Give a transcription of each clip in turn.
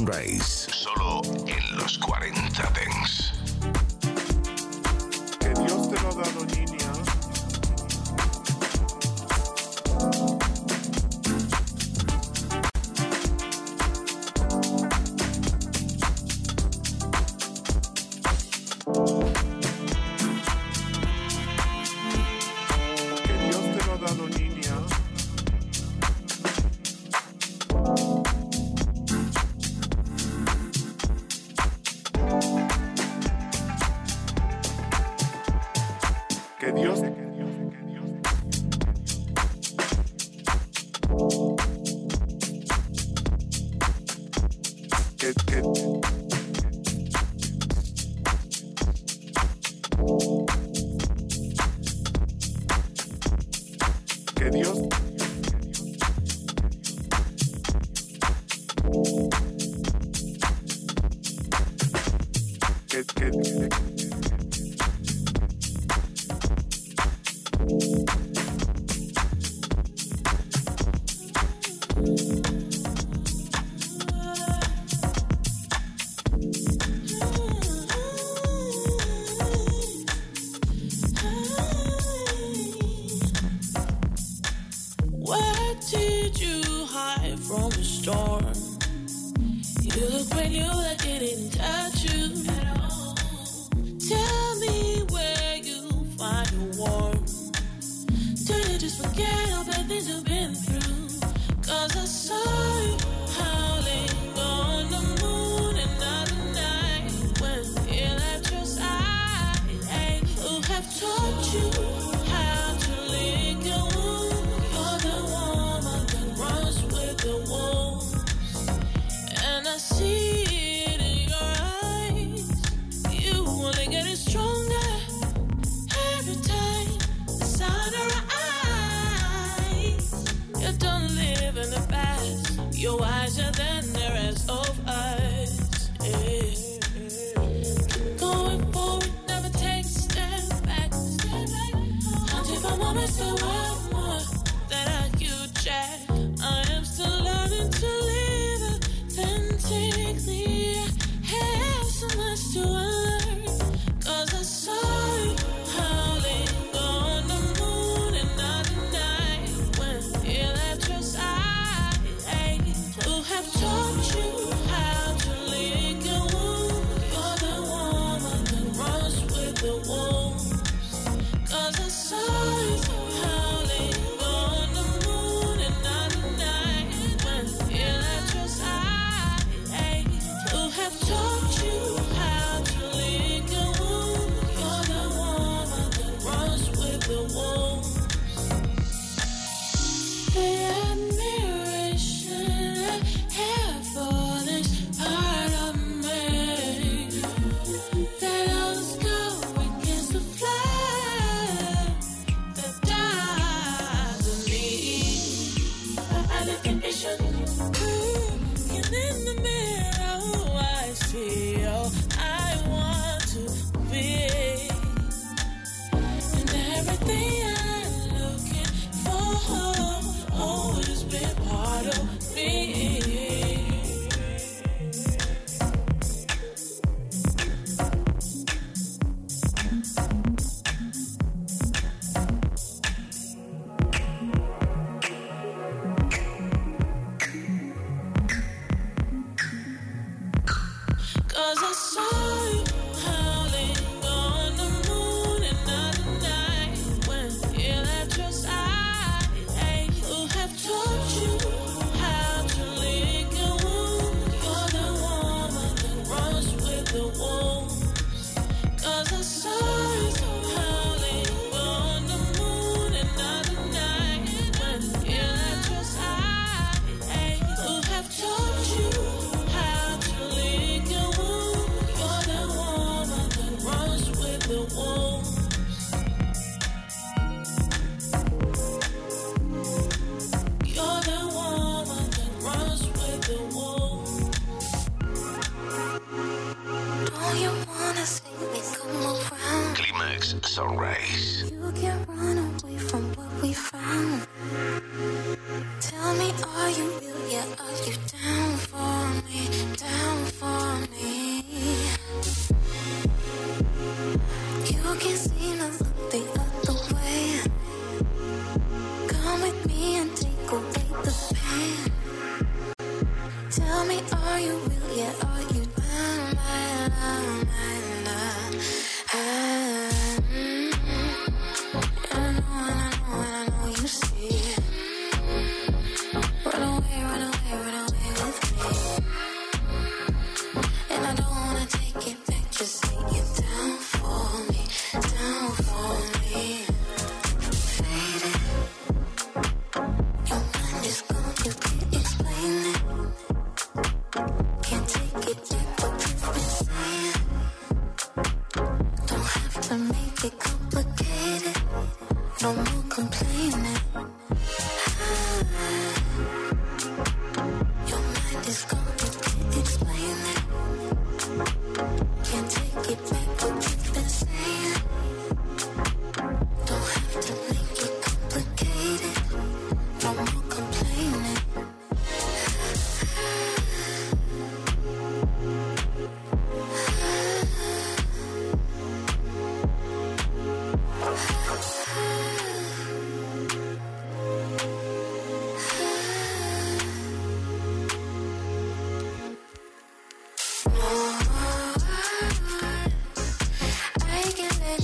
Sunrise. Can't take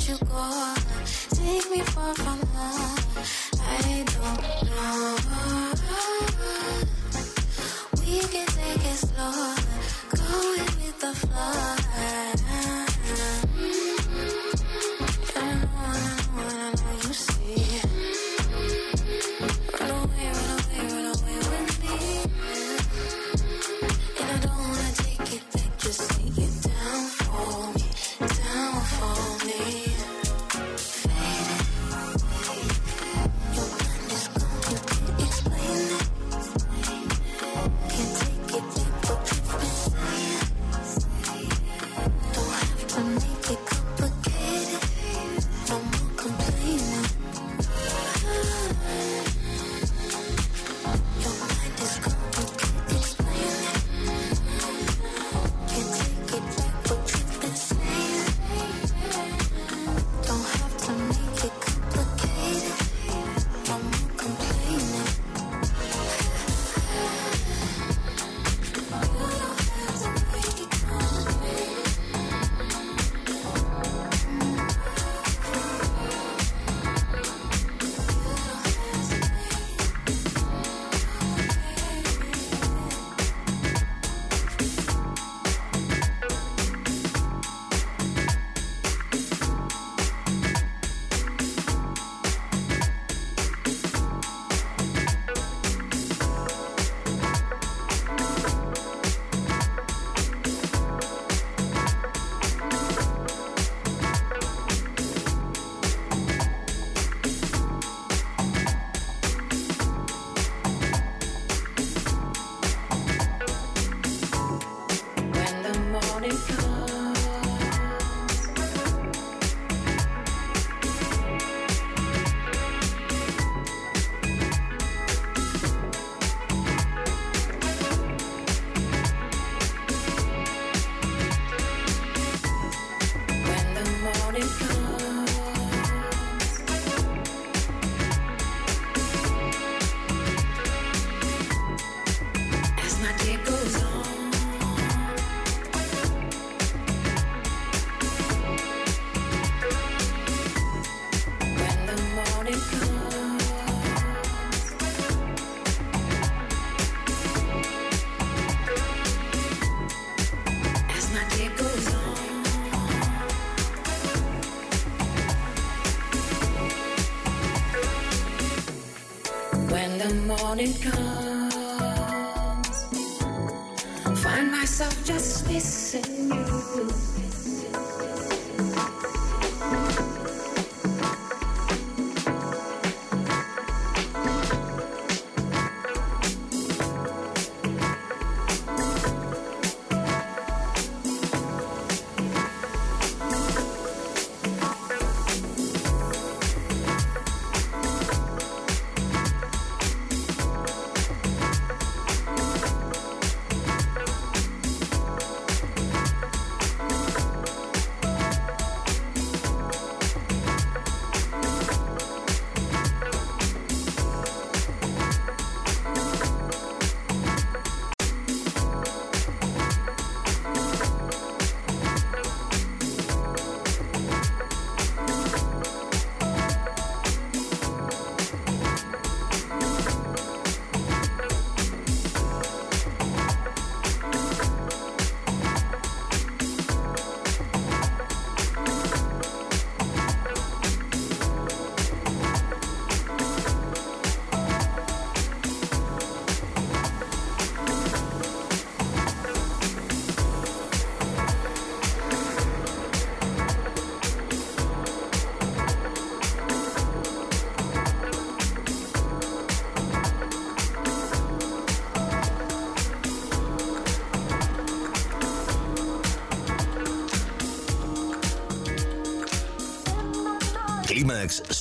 you go. Take me far from home. I don't know. We can take it slow. Going with the flow.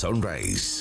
Sunrise.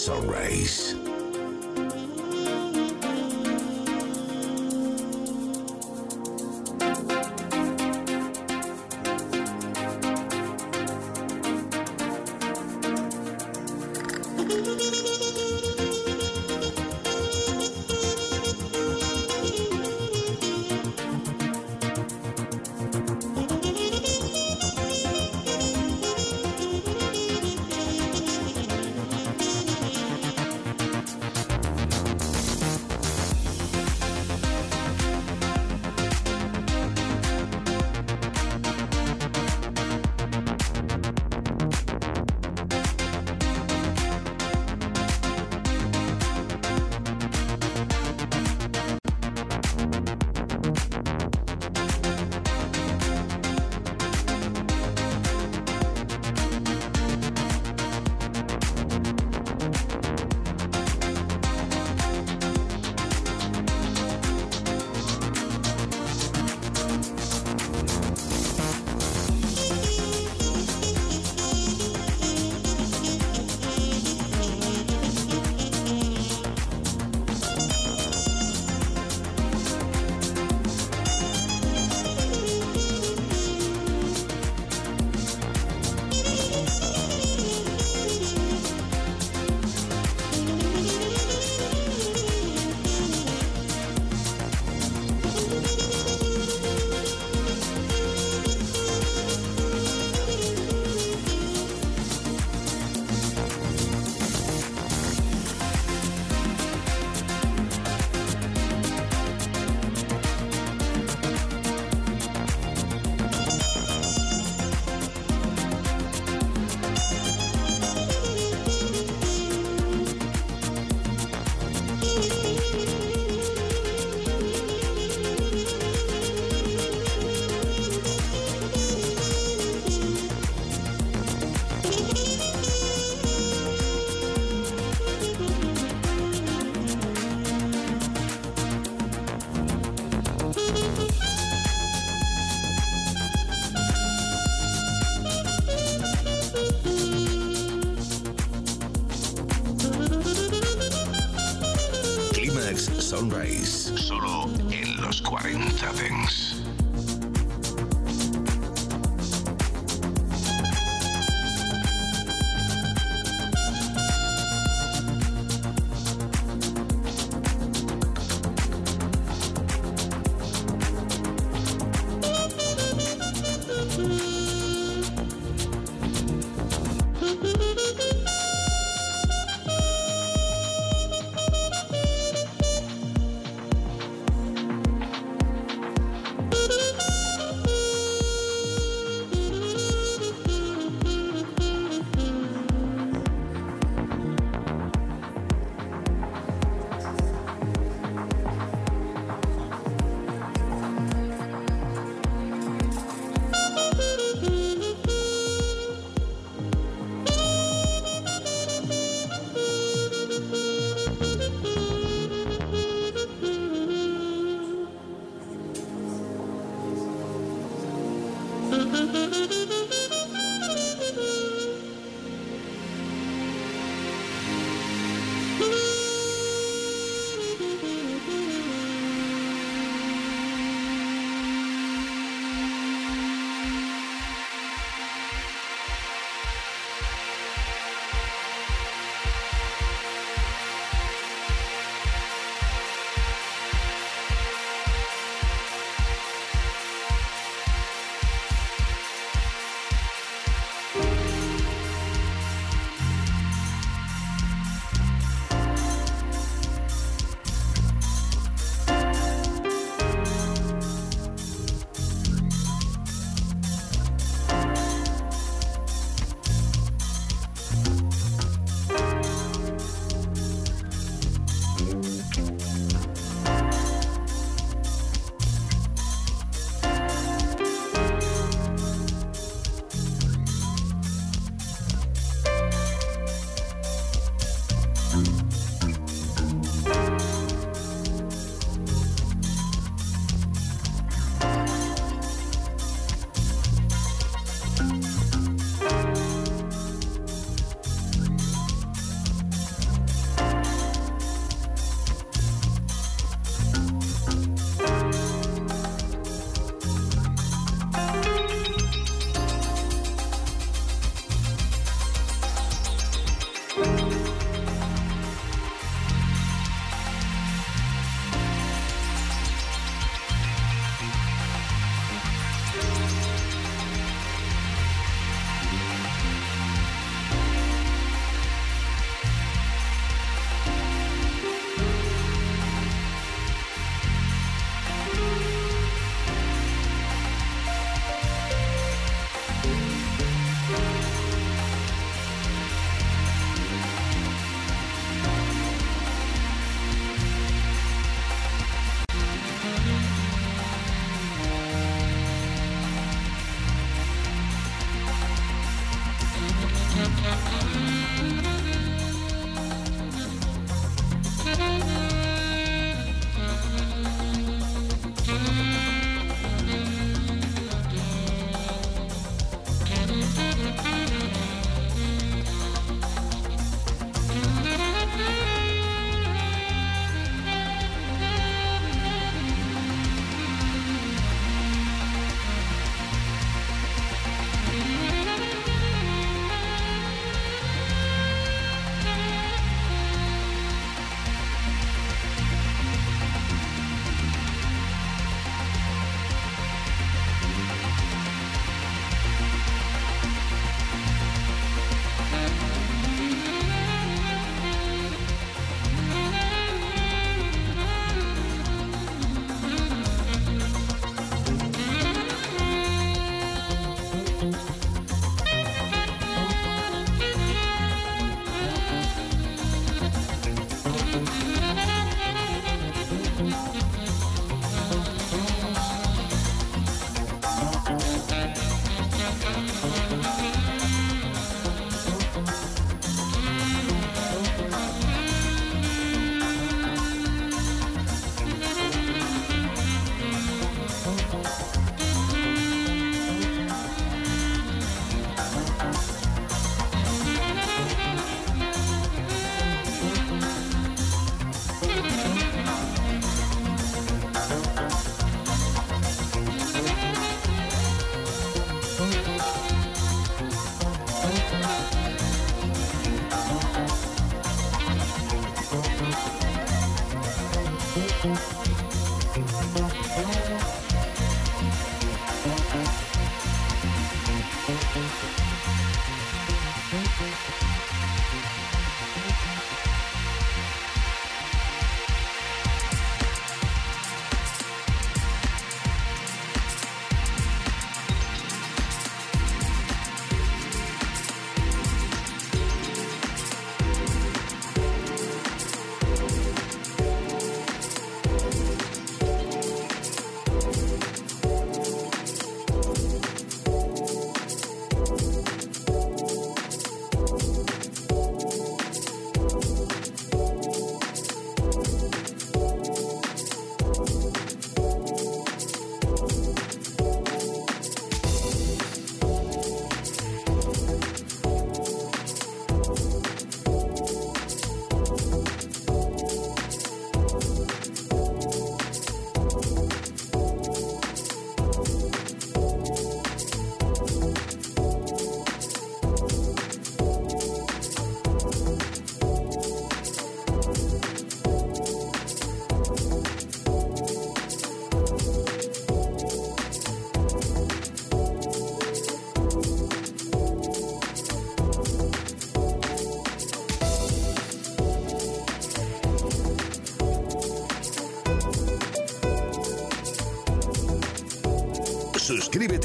Sunrise.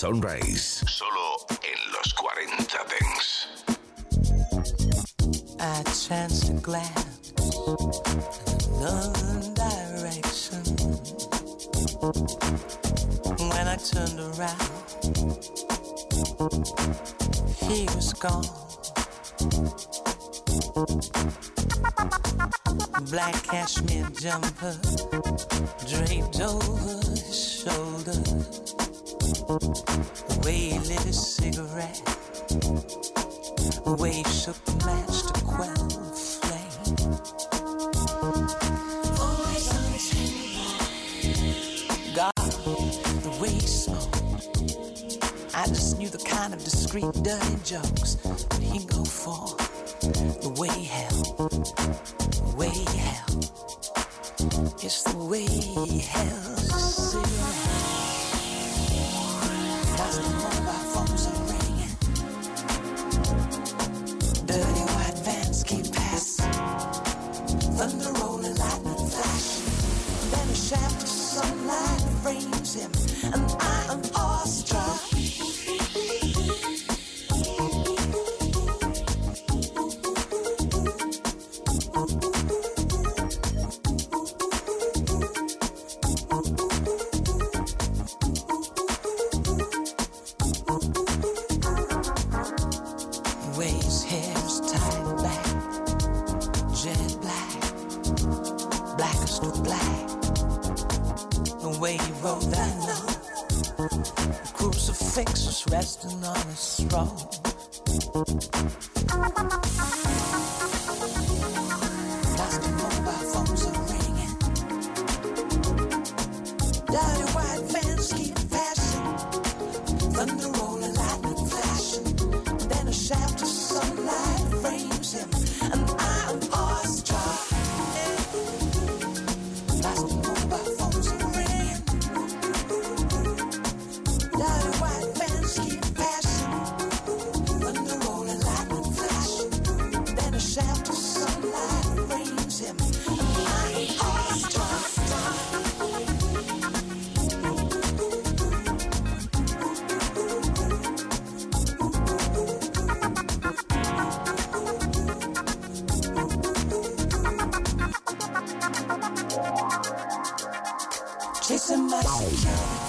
Sunrise. Solo en los 40 Dance. I chanced to glance in another direction. When I turned around, he was gone. Black cashmere jumper I just knew the kind of discreet, dirty jokes that he go for. The way he held, the way he held. It's the way he held a cigarette. The mobile phones are ringing, dirty white vans keep passing, thunder in my.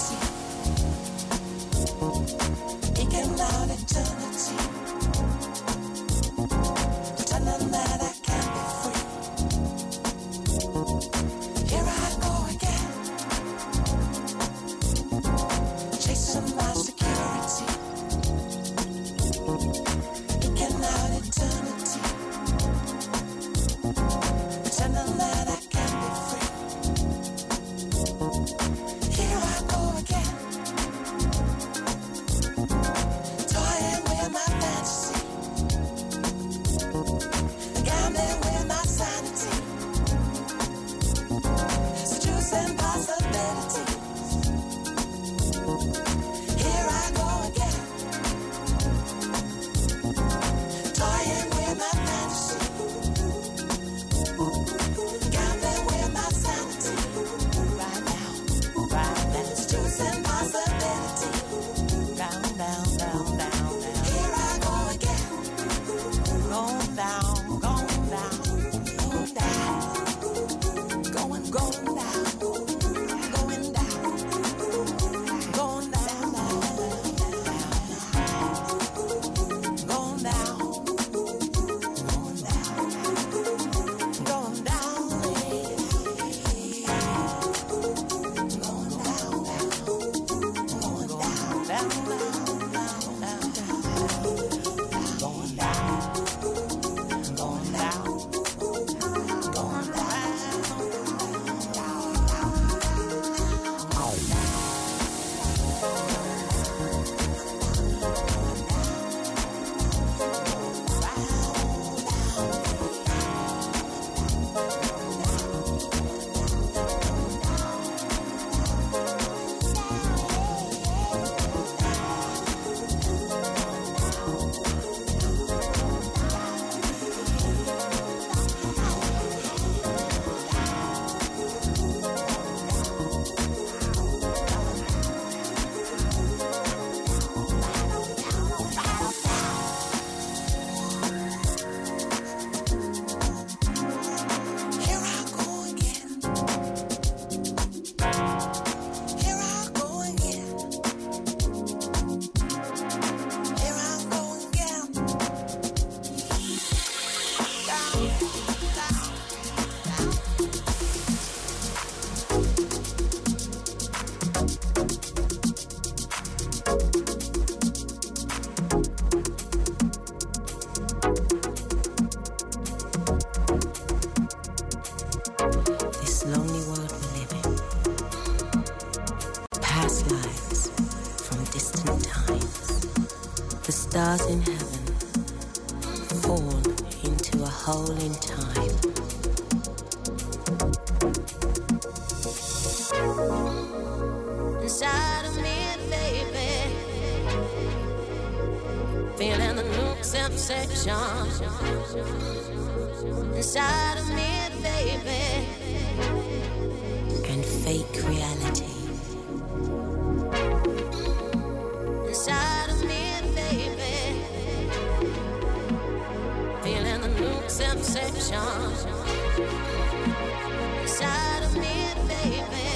of me, baby.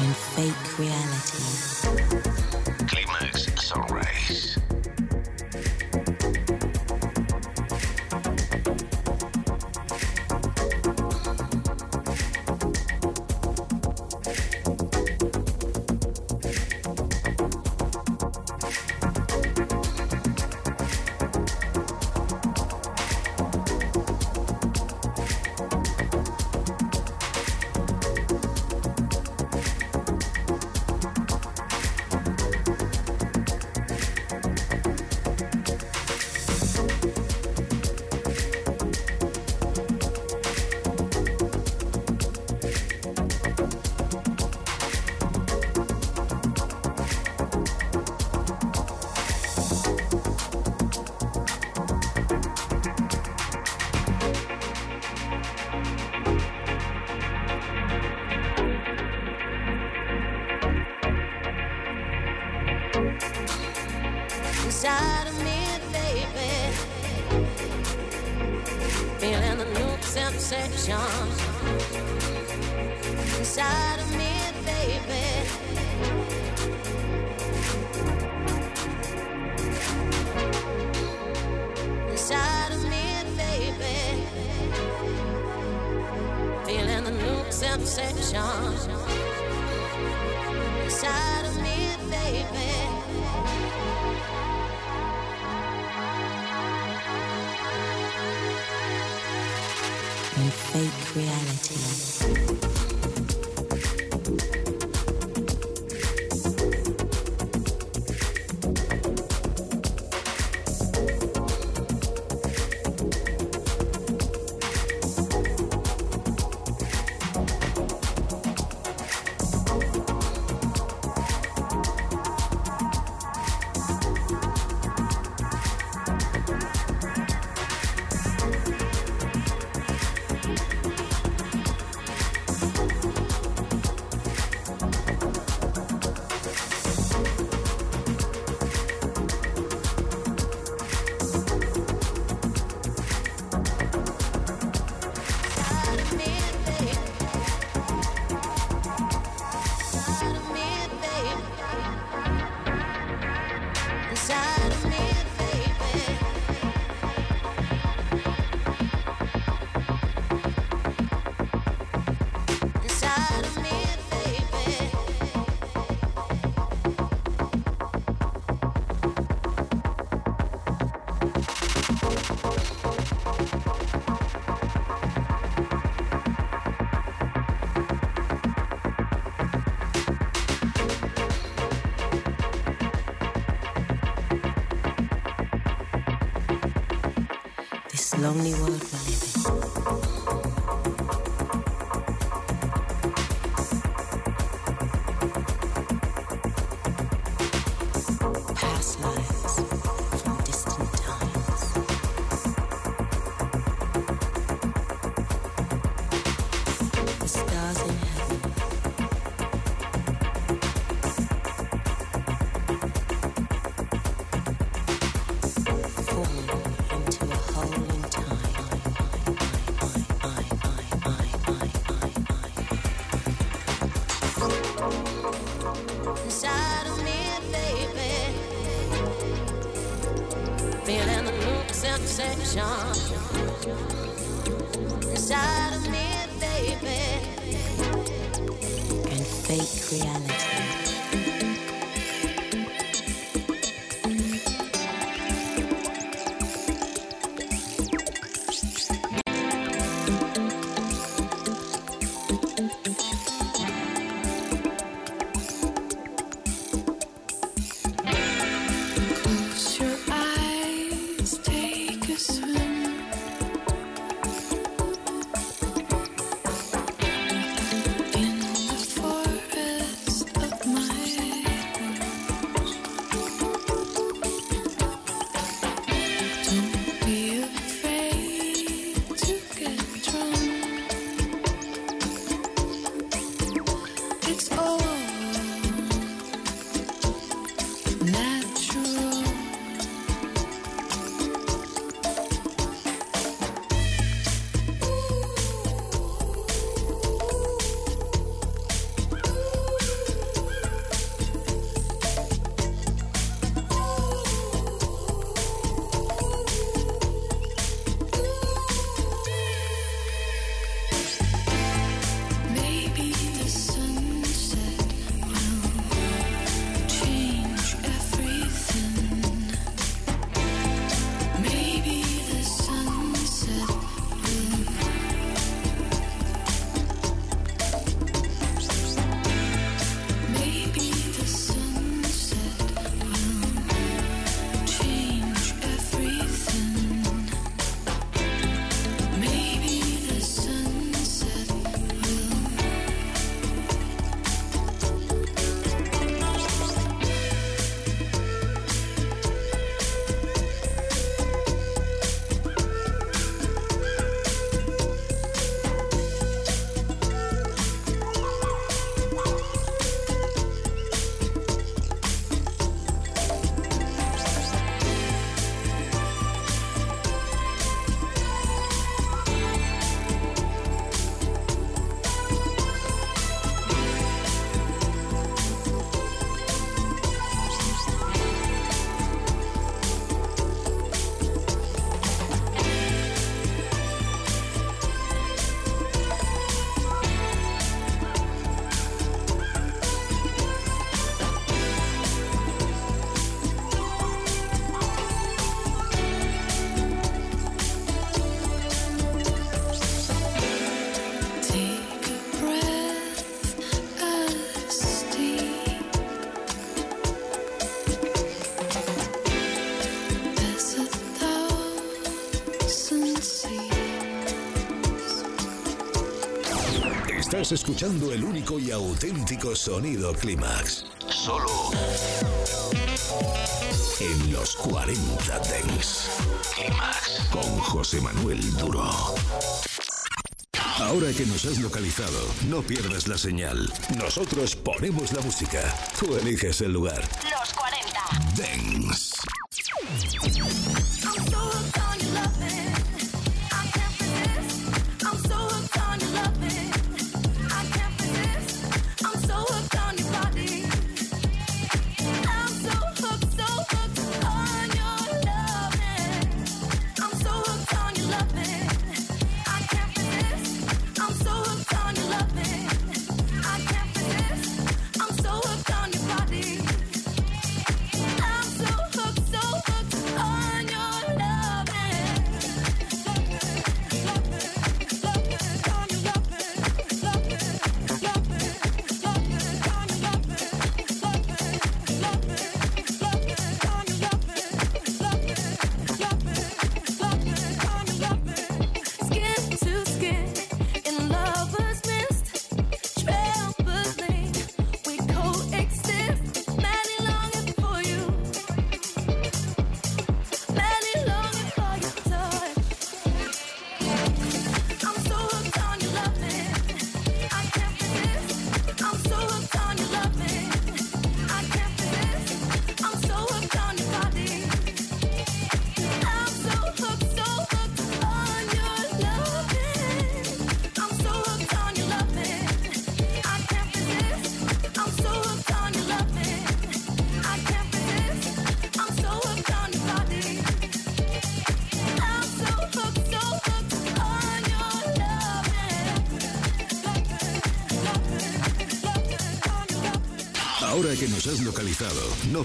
In fake reality. Climax Sunrise. and fake reality. inside of me, baby. Feeling the new sensation inside of me, baby. And fake reality. Escuchando el único y auténtico sonido Climax. Solo en los 40 Dents. Climax con José Manuel Duro. Ahora que nos has localizado, no pierdas la señal. Nosotros ponemos la música. Tú eliges el lugar. Los 40 Dents.